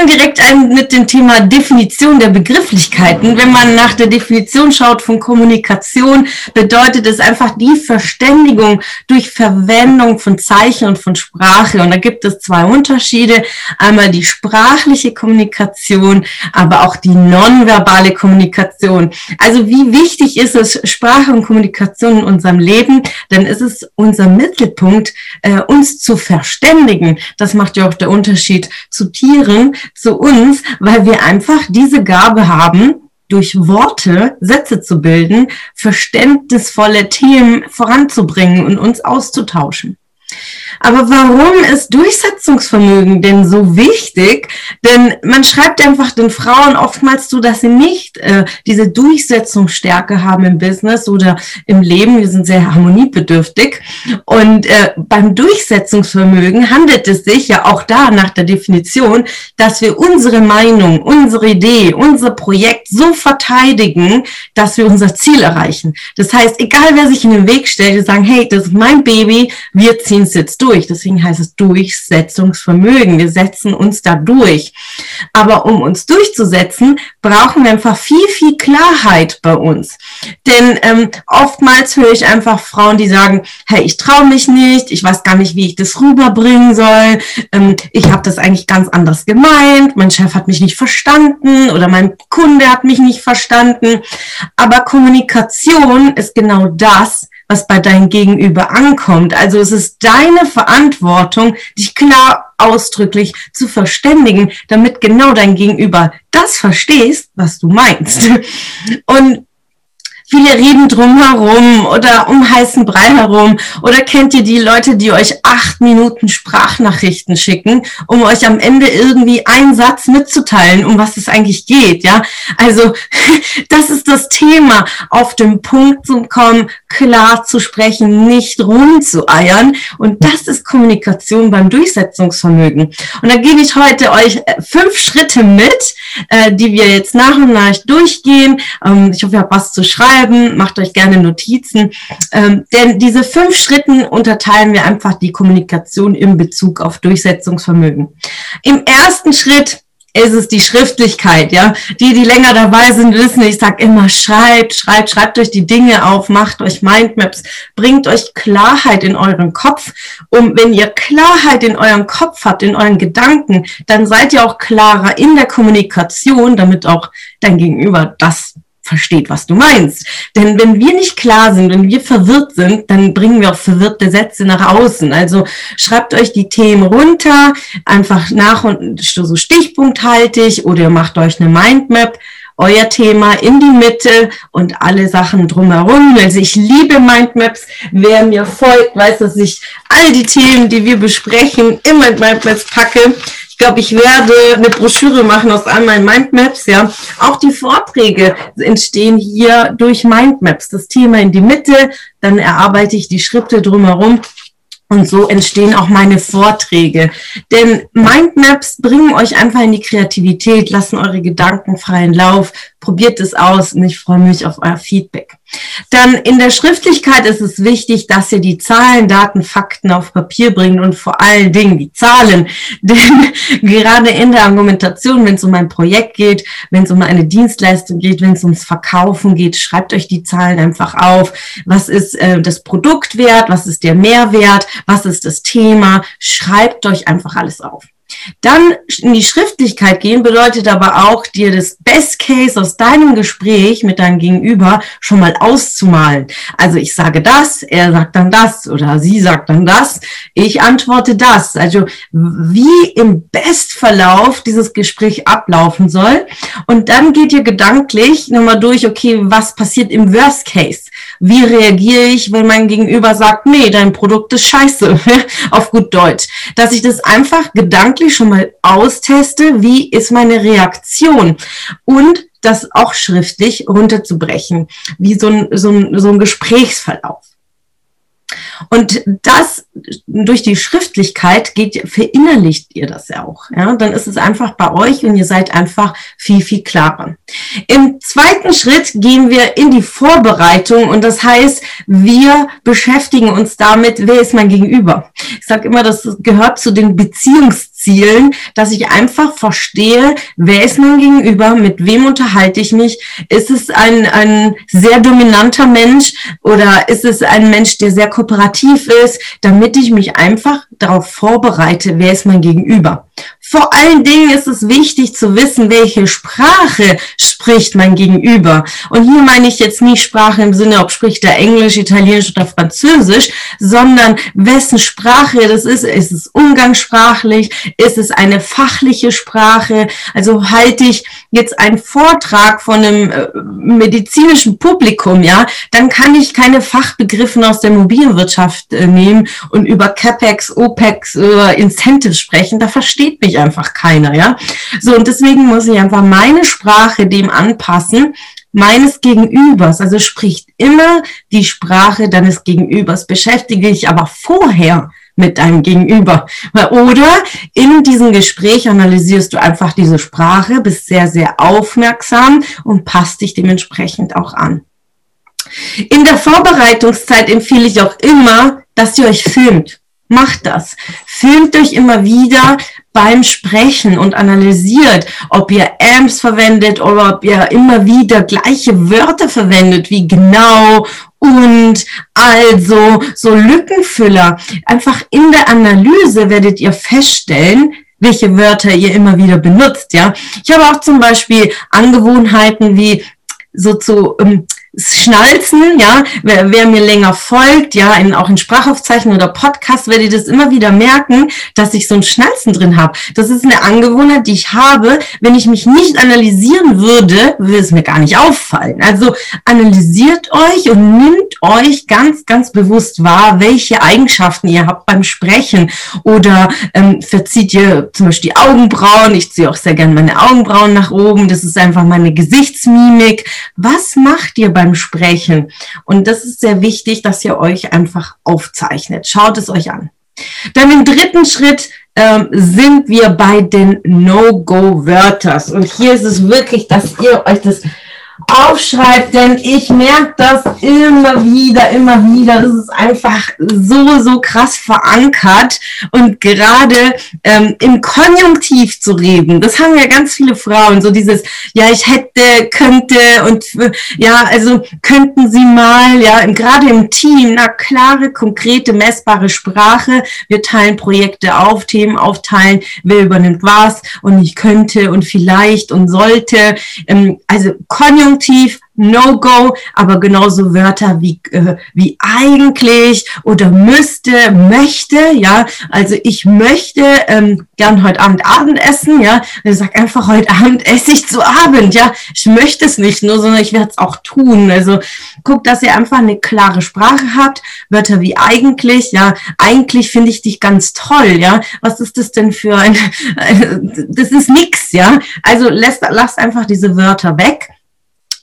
Fangen direkt an mit dem Thema Definition der Begrifflichkeiten. Wenn man nach der Definition schaut von Kommunikation, bedeutet es einfach die Verständigung durch Verwendung von Zeichen und von Sprache. Und da gibt es zwei Unterschiede. Einmal die sprachliche Kommunikation, aber auch die nonverbale Kommunikation. Also wie wichtig ist es, Sprache und Kommunikation in unserem Leben? Denn es ist unser Mittelpunkt, äh, uns zu verständigen. Das macht ja auch der Unterschied zu Tieren zu uns, weil wir einfach diese Gabe haben, durch Worte Sätze zu bilden, verständnisvolle Themen voranzubringen und uns auszutauschen. Aber warum ist Durchsetzungsvermögen denn so wichtig? Denn man schreibt einfach den Frauen oftmals zu, dass sie nicht äh, diese Durchsetzungsstärke haben im Business oder im Leben. Wir sind sehr harmoniebedürftig. Und äh, beim Durchsetzungsvermögen handelt es sich ja auch da nach der Definition, dass wir unsere Meinung, unsere Idee, unser Projekt so verteidigen, dass wir unser Ziel erreichen. Das heißt, egal wer sich in den Weg stellt, wir sagen, hey, das ist mein Baby, wir ziehen es jetzt durch. Deswegen heißt es Durchsetzungsvermögen. Wir setzen uns da durch. Aber um uns durchzusetzen, brauchen wir einfach viel, viel Klarheit bei uns. Denn ähm, oftmals höre ich einfach Frauen, die sagen, hey, ich traue mich nicht, ich weiß gar nicht, wie ich das rüberbringen soll, ähm, ich habe das eigentlich ganz anders gemeint, mein Chef hat mich nicht verstanden oder mein Kunde hat mich nicht verstanden. Aber Kommunikation ist genau das, was bei deinem Gegenüber ankommt. Also es ist deine Verantwortung, dich klar ausdrücklich zu verständigen, damit genau dein Gegenüber das verstehst, was du meinst. Und Viele reden drumherum oder um heißen Brei herum. Oder kennt ihr die Leute, die euch acht Minuten Sprachnachrichten schicken, um euch am Ende irgendwie einen Satz mitzuteilen, um was es eigentlich geht, ja? Also, das ist das Thema, auf den Punkt zu kommen, klar zu sprechen, nicht rumzueiern. Und das ist Kommunikation beim Durchsetzungsvermögen. Und da gebe ich heute euch äh, fünf Schritte mit, äh, die wir jetzt nach und nach durchgehen. Ähm, ich hoffe, ihr habt was zu schreiben schreiben, macht euch gerne Notizen. Ähm, denn diese fünf Schritten unterteilen wir einfach die Kommunikation in Bezug auf Durchsetzungsvermögen. Im ersten Schritt ist es die Schriftlichkeit, ja. Die, die länger dabei sind, wissen, ich sage immer, schreibt, schreibt, schreibt euch die Dinge auf, macht euch Mindmaps, bringt euch Klarheit in euren Kopf. Und wenn ihr Klarheit in eurem Kopf habt, in euren Gedanken, dann seid ihr auch klarer in der Kommunikation, damit auch dein Gegenüber das versteht, was du meinst. Denn wenn wir nicht klar sind, wenn wir verwirrt sind, dann bringen wir auch verwirrte Sätze nach außen. Also schreibt euch die Themen runter, einfach nach und so stichpunkthaltig oder macht euch eine Mindmap euer Thema in die Mitte und alle Sachen drumherum. Also ich liebe Mindmaps. Wer mir folgt, weiß, dass ich all die Themen, die wir besprechen, immer in Mindmaps packe glaube, ich werde eine Broschüre machen aus all meinen Mindmaps, ja. Auch die Vorträge entstehen hier durch Mindmaps. Das Thema in die Mitte, dann erarbeite ich die Schritte drumherum und so entstehen auch meine Vorträge. Denn Mindmaps bringen euch einfach in die Kreativität, lassen eure Gedanken freien Lauf, probiert es aus und ich freue mich auf euer Feedback. Dann in der Schriftlichkeit ist es wichtig, dass ihr die Zahlen, Daten, Fakten auf Papier bringt und vor allen Dingen die Zahlen. Denn gerade in der Argumentation, wenn es um ein Projekt geht, wenn es um eine Dienstleistung geht, wenn es ums Verkaufen geht, schreibt euch die Zahlen einfach auf. Was ist äh, das Produkt wert? Was ist der Mehrwert? Was ist das Thema? Schreibt euch einfach alles auf. Dann in die Schriftlichkeit gehen bedeutet aber auch, dir das Best Case aus deinem Gespräch mit deinem Gegenüber schon mal auszumalen. Also ich sage das, er sagt dann das oder sie sagt dann das, ich antworte das. Also wie im Bestverlauf dieses Gespräch ablaufen soll. Und dann geht ihr gedanklich nochmal durch, okay, was passiert im Worst Case? Wie reagiere ich, wenn mein Gegenüber sagt, nee, dein Produkt ist scheiße, auf gut Deutsch. Dass ich das einfach gedanklich wirklich schon mal austeste, wie ist meine Reaktion und das auch schriftlich runterzubrechen, wie so ein, so ein, so ein Gesprächsverlauf. Und das durch die Schriftlichkeit geht, verinnerlicht ihr das ja auch. Ja, dann ist es einfach bei euch und ihr seid einfach viel, viel klarer. Im zweiten Schritt gehen wir in die Vorbereitung und das heißt, wir beschäftigen uns damit, wer ist mein Gegenüber. Ich sage immer, das gehört zu den Beziehungs Zielen, dass ich einfach verstehe, wer ist mein Gegenüber, mit wem unterhalte ich mich, ist es ein, ein sehr dominanter Mensch oder ist es ein Mensch, der sehr kooperativ ist, damit ich mich einfach darauf vorbereite, wer ist mein Gegenüber. Vor allen Dingen ist es wichtig zu wissen, welche Sprache spricht mein Gegenüber. Und hier meine ich jetzt nicht Sprache im Sinne, ob spricht er Englisch, Italienisch oder Französisch, sondern wessen Sprache das ist. Ist es umgangssprachlich? Ist es eine fachliche Sprache? Also halte ich jetzt einen Vortrag von einem äh, medizinischen Publikum, ja, dann kann ich keine Fachbegriffen aus der Mobilwirtschaft äh, nehmen und über CapEx, OPEX, über Incentives sprechen. Da versteht mich einfach keiner, ja. So, und deswegen muss ich einfach meine Sprache dem anpassen, meines Gegenübers, also spricht immer die Sprache deines Gegenübers, beschäftige dich aber vorher mit deinem Gegenüber. Oder in diesem Gespräch analysierst du einfach diese Sprache, bist sehr, sehr aufmerksam und passt dich dementsprechend auch an. In der Vorbereitungszeit empfehle ich auch immer, dass ihr euch filmt. Macht das. Filmt euch immer wieder beim Sprechen und analysiert, ob ihr Amps verwendet oder ob ihr immer wieder gleiche Wörter verwendet, wie genau und also so Lückenfüller. Einfach in der Analyse werdet ihr feststellen, welche Wörter ihr immer wieder benutzt, ja. Ich habe auch zum Beispiel Angewohnheiten wie so zu ähm, Schnalzen, ja, wer, wer, mir länger folgt, ja, in, auch in Sprachaufzeichnungen oder Podcasts, werde ich das immer wieder merken, dass ich so ein Schnalzen drin habe. Das ist eine Angewohnheit, die ich habe. Wenn ich mich nicht analysieren würde, würde es mir gar nicht auffallen. Also analysiert euch und nimmt euch ganz, ganz bewusst wahr, welche Eigenschaften ihr habt beim Sprechen oder ähm, verzieht ihr zum Beispiel die Augenbrauen. Ich ziehe auch sehr gerne meine Augenbrauen nach oben. Das ist einfach meine Gesichtsmimik. Was macht ihr bei beim Sprechen. Und das ist sehr wichtig, dass ihr euch einfach aufzeichnet. Schaut es euch an. Dann im dritten Schritt ähm, sind wir bei den No-Go-Wörtern. Und hier ist es wirklich, dass ihr euch das aufschreibt, denn ich merke das immer wieder, immer wieder. Das ist einfach so, so krass verankert. Und gerade ähm, im Konjunktiv zu reden, das haben ja ganz viele Frauen, so dieses, ja, ich hätte, könnte und ja, also könnten sie mal, ja, gerade im Team, na klare, konkrete, messbare Sprache. Wir teilen Projekte auf, Themen aufteilen, wer übernimmt was und ich könnte und vielleicht und sollte. Ähm, also Konjunktiv Konjunktiv, No-Go, aber genauso Wörter wie, äh, wie eigentlich oder müsste, möchte, ja, also ich möchte ähm, gern heute Abend Abend essen, ja, und sag einfach heute Abend esse ich zu Abend, ja, ich möchte es nicht nur, sondern ich werde es auch tun, also guckt, dass ihr einfach eine klare Sprache habt, Wörter wie eigentlich, ja, eigentlich finde ich dich ganz toll, ja, was ist das denn für ein, das ist nix, ja, also lasst, lasst einfach diese Wörter weg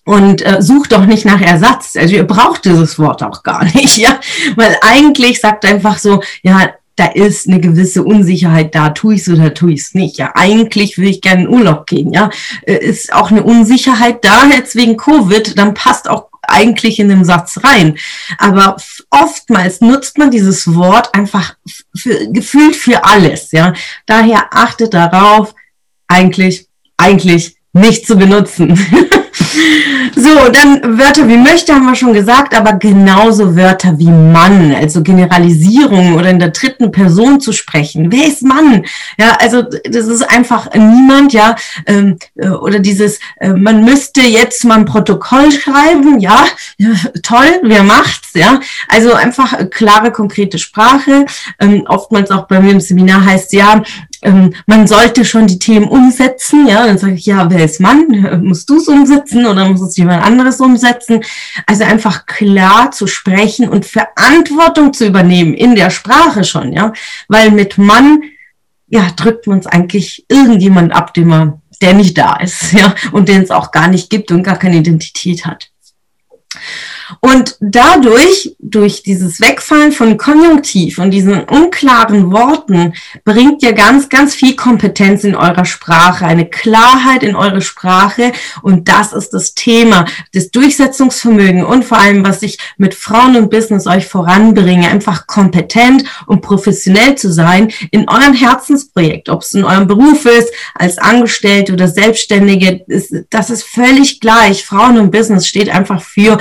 und äh, sucht doch nicht nach Ersatz. Also ihr braucht dieses Wort auch gar nicht, ja, weil eigentlich sagt einfach so, ja, da ist eine gewisse Unsicherheit da, tue ich es oder tue ich es nicht. Ja, eigentlich will ich gerne in Urlaub gehen. Ja, äh, ist auch eine Unsicherheit da jetzt wegen Covid, dann passt auch eigentlich in den Satz rein. Aber oftmals nutzt man dieses Wort einfach für, gefühlt für alles. Ja, daher achtet darauf, eigentlich, eigentlich nicht zu benutzen. So, dann Wörter wie möchte haben wir schon gesagt, aber genauso Wörter wie Mann, also Generalisierung oder in der dritten Person zu sprechen. Wer ist Mann? Ja, also das ist einfach niemand, ja, ähm, äh, oder dieses, äh, man müsste jetzt mal ein Protokoll schreiben, ja, toll, wer macht's, ja. Also einfach klare, konkrete Sprache. Ähm, oftmals auch bei mir im Seminar heißt ja, ähm, man sollte schon die Themen umsetzen, ja, dann sage ich, ja, wer ist Mann? Musst du es umsetzen oder muss es jemand anderes umsetzen? Also einfach klar zu sprechen und Verantwortung zu übernehmen in der Sprache schon, ja, weil mit Mann ja, drückt man es eigentlich irgendjemand ab, den man, der nicht da ist, ja, und den es auch gar nicht gibt und gar keine Identität hat. Und dadurch, durch dieses Wegfallen von Konjunktiv und diesen unklaren Worten, bringt ihr ganz, ganz viel Kompetenz in eurer Sprache, eine Klarheit in eure Sprache. Und das ist das Thema, das Durchsetzungsvermögen und vor allem, was ich mit Frauen und Business euch voranbringe, einfach kompetent und professionell zu sein in eurem Herzensprojekt, ob es in eurem Beruf ist, als Angestellte oder Selbstständige, das ist völlig gleich. Frauen und Business steht einfach für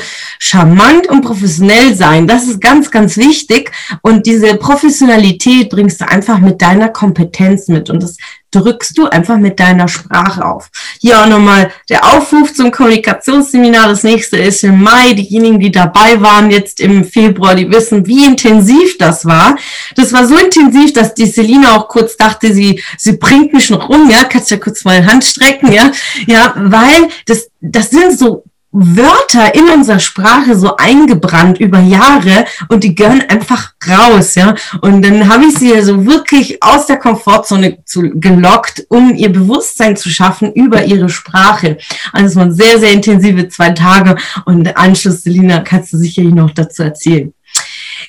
charmant und professionell sein. Das ist ganz, ganz wichtig. Und diese Professionalität bringst du einfach mit deiner Kompetenz mit. Und das drückst du einfach mit deiner Sprache auf. Hier auch nochmal der Aufruf zum Kommunikationsseminar. Das nächste ist im Mai. Diejenigen, die dabei waren jetzt im Februar, die wissen, wie intensiv das war. Das war so intensiv, dass die Selina auch kurz dachte, sie, sie bringt mich noch um, ja, kannst ja kurz mal Hand strecken, ja, ja, weil das, das sind so Wörter in unserer Sprache so eingebrannt über Jahre und die gehören einfach raus, ja. Und dann habe ich sie ja so wirklich aus der Komfortzone zu, gelockt, um ihr Bewusstsein zu schaffen über ihre Sprache. Also es waren sehr, sehr intensive zwei Tage und Anschluss, Selina, kannst du sicherlich noch dazu erzählen.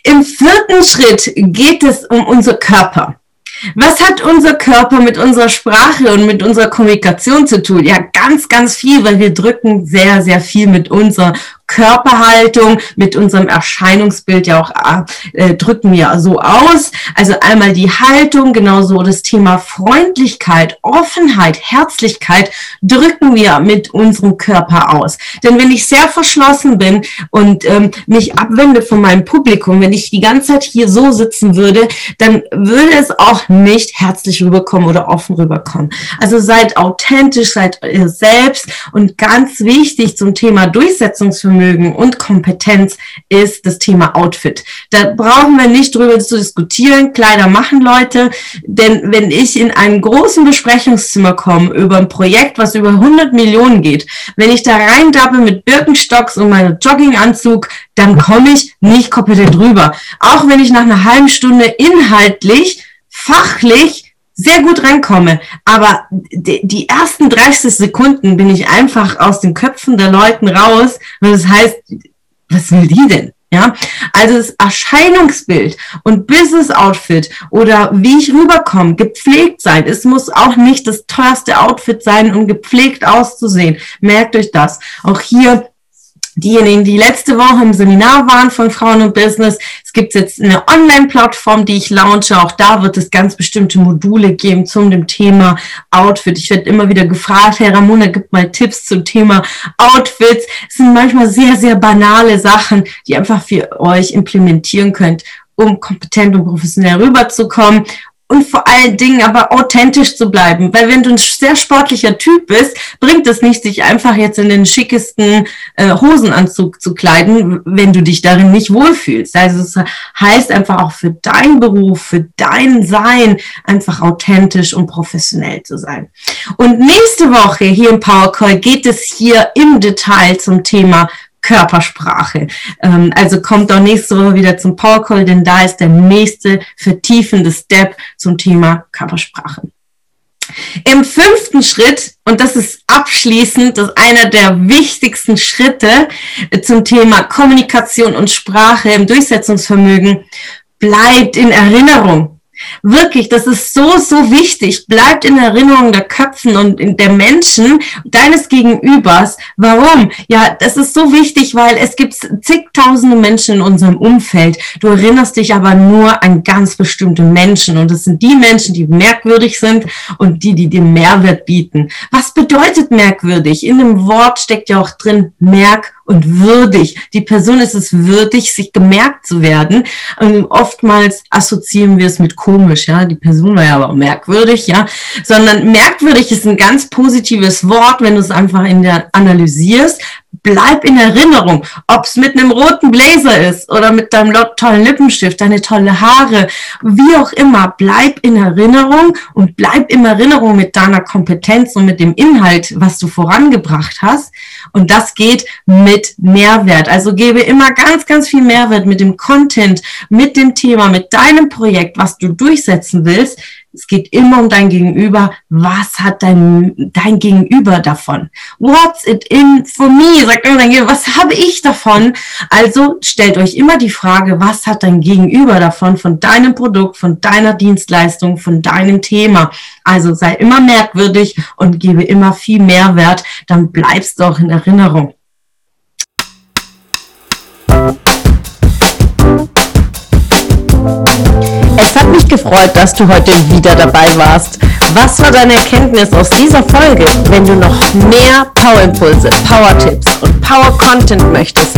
Im vierten Schritt geht es um unser Körper. Was hat unser Körper mit unserer Sprache und mit unserer Kommunikation zu tun? Ja, ganz, ganz viel, weil wir drücken sehr, sehr viel mit unserer Körperhaltung, mit unserem Erscheinungsbild ja auch äh, drücken wir so aus. Also einmal die Haltung, genauso das Thema Freundlichkeit, Offenheit, Herzlichkeit drücken wir mit unserem Körper aus. Denn wenn ich sehr verschlossen bin und ähm, mich abwende von meinem Publikum, wenn ich die ganze Zeit hier so sitzen würde, dann würde es auch nicht herzlich rüberkommen oder offen rüberkommen. Also seid authentisch, seid ihr selbst und ganz wichtig zum Thema Durchsetzungsvermögen Durchsetzungsvermögen und Kompetenz ist das Thema Outfit. Da brauchen wir nicht drüber zu diskutieren. Kleider machen Leute. Denn wenn ich in einem großen Besprechungszimmer komme über ein Projekt, was über 100 Millionen geht, wenn ich da reindappe mit Birkenstocks und meinem Jogginganzug, dann komme ich nicht kompetent rüber. Auch wenn ich nach einer halben Stunde inhaltlich, fachlich sehr gut reinkomme. Aber die ersten 30 Sekunden bin ich einfach aus den Köpfen der Leuten raus. Und das heißt, was will die denn? Ja, also das Erscheinungsbild und Business Outfit oder wie ich rüberkomme, gepflegt sein. Es muss auch nicht das teuerste Outfit sein, um gepflegt auszusehen. Merkt euch das. Auch hier diejenigen, die letzte Woche im Seminar waren von Frauen und Business, es gibt jetzt eine Online-Plattform, die ich launche. Auch da wird es ganz bestimmte Module geben zum dem Thema Outfit. Ich werde immer wieder gefragt, Herr Ramona, gibt mal Tipps zum Thema Outfits. Es sind manchmal sehr, sehr banale Sachen, die einfach für euch implementieren könnt, um kompetent und professionell rüberzukommen und vor allen Dingen aber authentisch zu bleiben. Weil wenn du ein sehr sportlicher Typ bist, bringt es nicht, sich einfach jetzt in den schickesten äh, Hosenanzug zu kleiden, wenn du dich darin nicht wohlfühlst. Also es heißt einfach auch für deinen Beruf, für dein Sein, einfach authentisch und professionell zu sein. Und nächste Woche hier im Power Call geht es hier im Detail zum Thema Körpersprache. Ähm, also kommt auch nächste Woche wieder zum Power Call, denn da ist der nächste vertiefende Step zum Thema Körpersprache. Im fünften Schritt, und das ist abschließend, das ist einer der wichtigsten Schritte zum Thema Kommunikation und Sprache im Durchsetzungsvermögen, bleibt in Erinnerung. Wirklich, das ist so, so wichtig. Bleibt in Erinnerung der Köpfen und der Menschen, deines Gegenübers. Warum? Ja, das ist so wichtig, weil es gibt zigtausende Menschen in unserem Umfeld. Du erinnerst dich aber nur an ganz bestimmte Menschen. Und es sind die Menschen, die merkwürdig sind und die, die den Mehrwert bieten. Was bedeutet merkwürdig? In dem Wort steckt ja auch drin merk und würdig. Die Person ist es würdig, sich gemerkt zu werden. Und oftmals assoziieren wir es mit komisch, ja. Die Person war ja aber merkwürdig, ja. Sondern merkwürdig ist ein ganz positives Wort, wenn du es einfach in der analysierst bleib in Erinnerung, ob es mit einem roten Blazer ist oder mit deinem tollen Lippenstift, deine tolle Haare, wie auch immer, bleib in Erinnerung und bleib in Erinnerung mit deiner Kompetenz und mit dem Inhalt, was du vorangebracht hast. Und das geht mit Mehrwert. Also gebe immer ganz, ganz viel Mehrwert mit dem Content, mit dem Thema, mit deinem Projekt, was du durchsetzen willst Es geht immer um dein Gegenüber. Was hat dein, dein Gegenüber davon? What's it in for me? Sagt immer dein Gegenüber, was habe ich davon? Also stellt euch immer die Frage, was hat dein Gegenüber davon, von deinem Produkt, von deiner Dienstleistung, von deinem Thema? Also sei immer merkwürdig und gebe immer viel Mehrwert, dann bleibst du auch in Erinnerung. Gefreut, dass du heute wieder dabei warst. Was war deine Erkenntnis aus dieser Folge? Wenn du noch mehr Power-Impulse, Power-Tipps und Power-Content möchtest,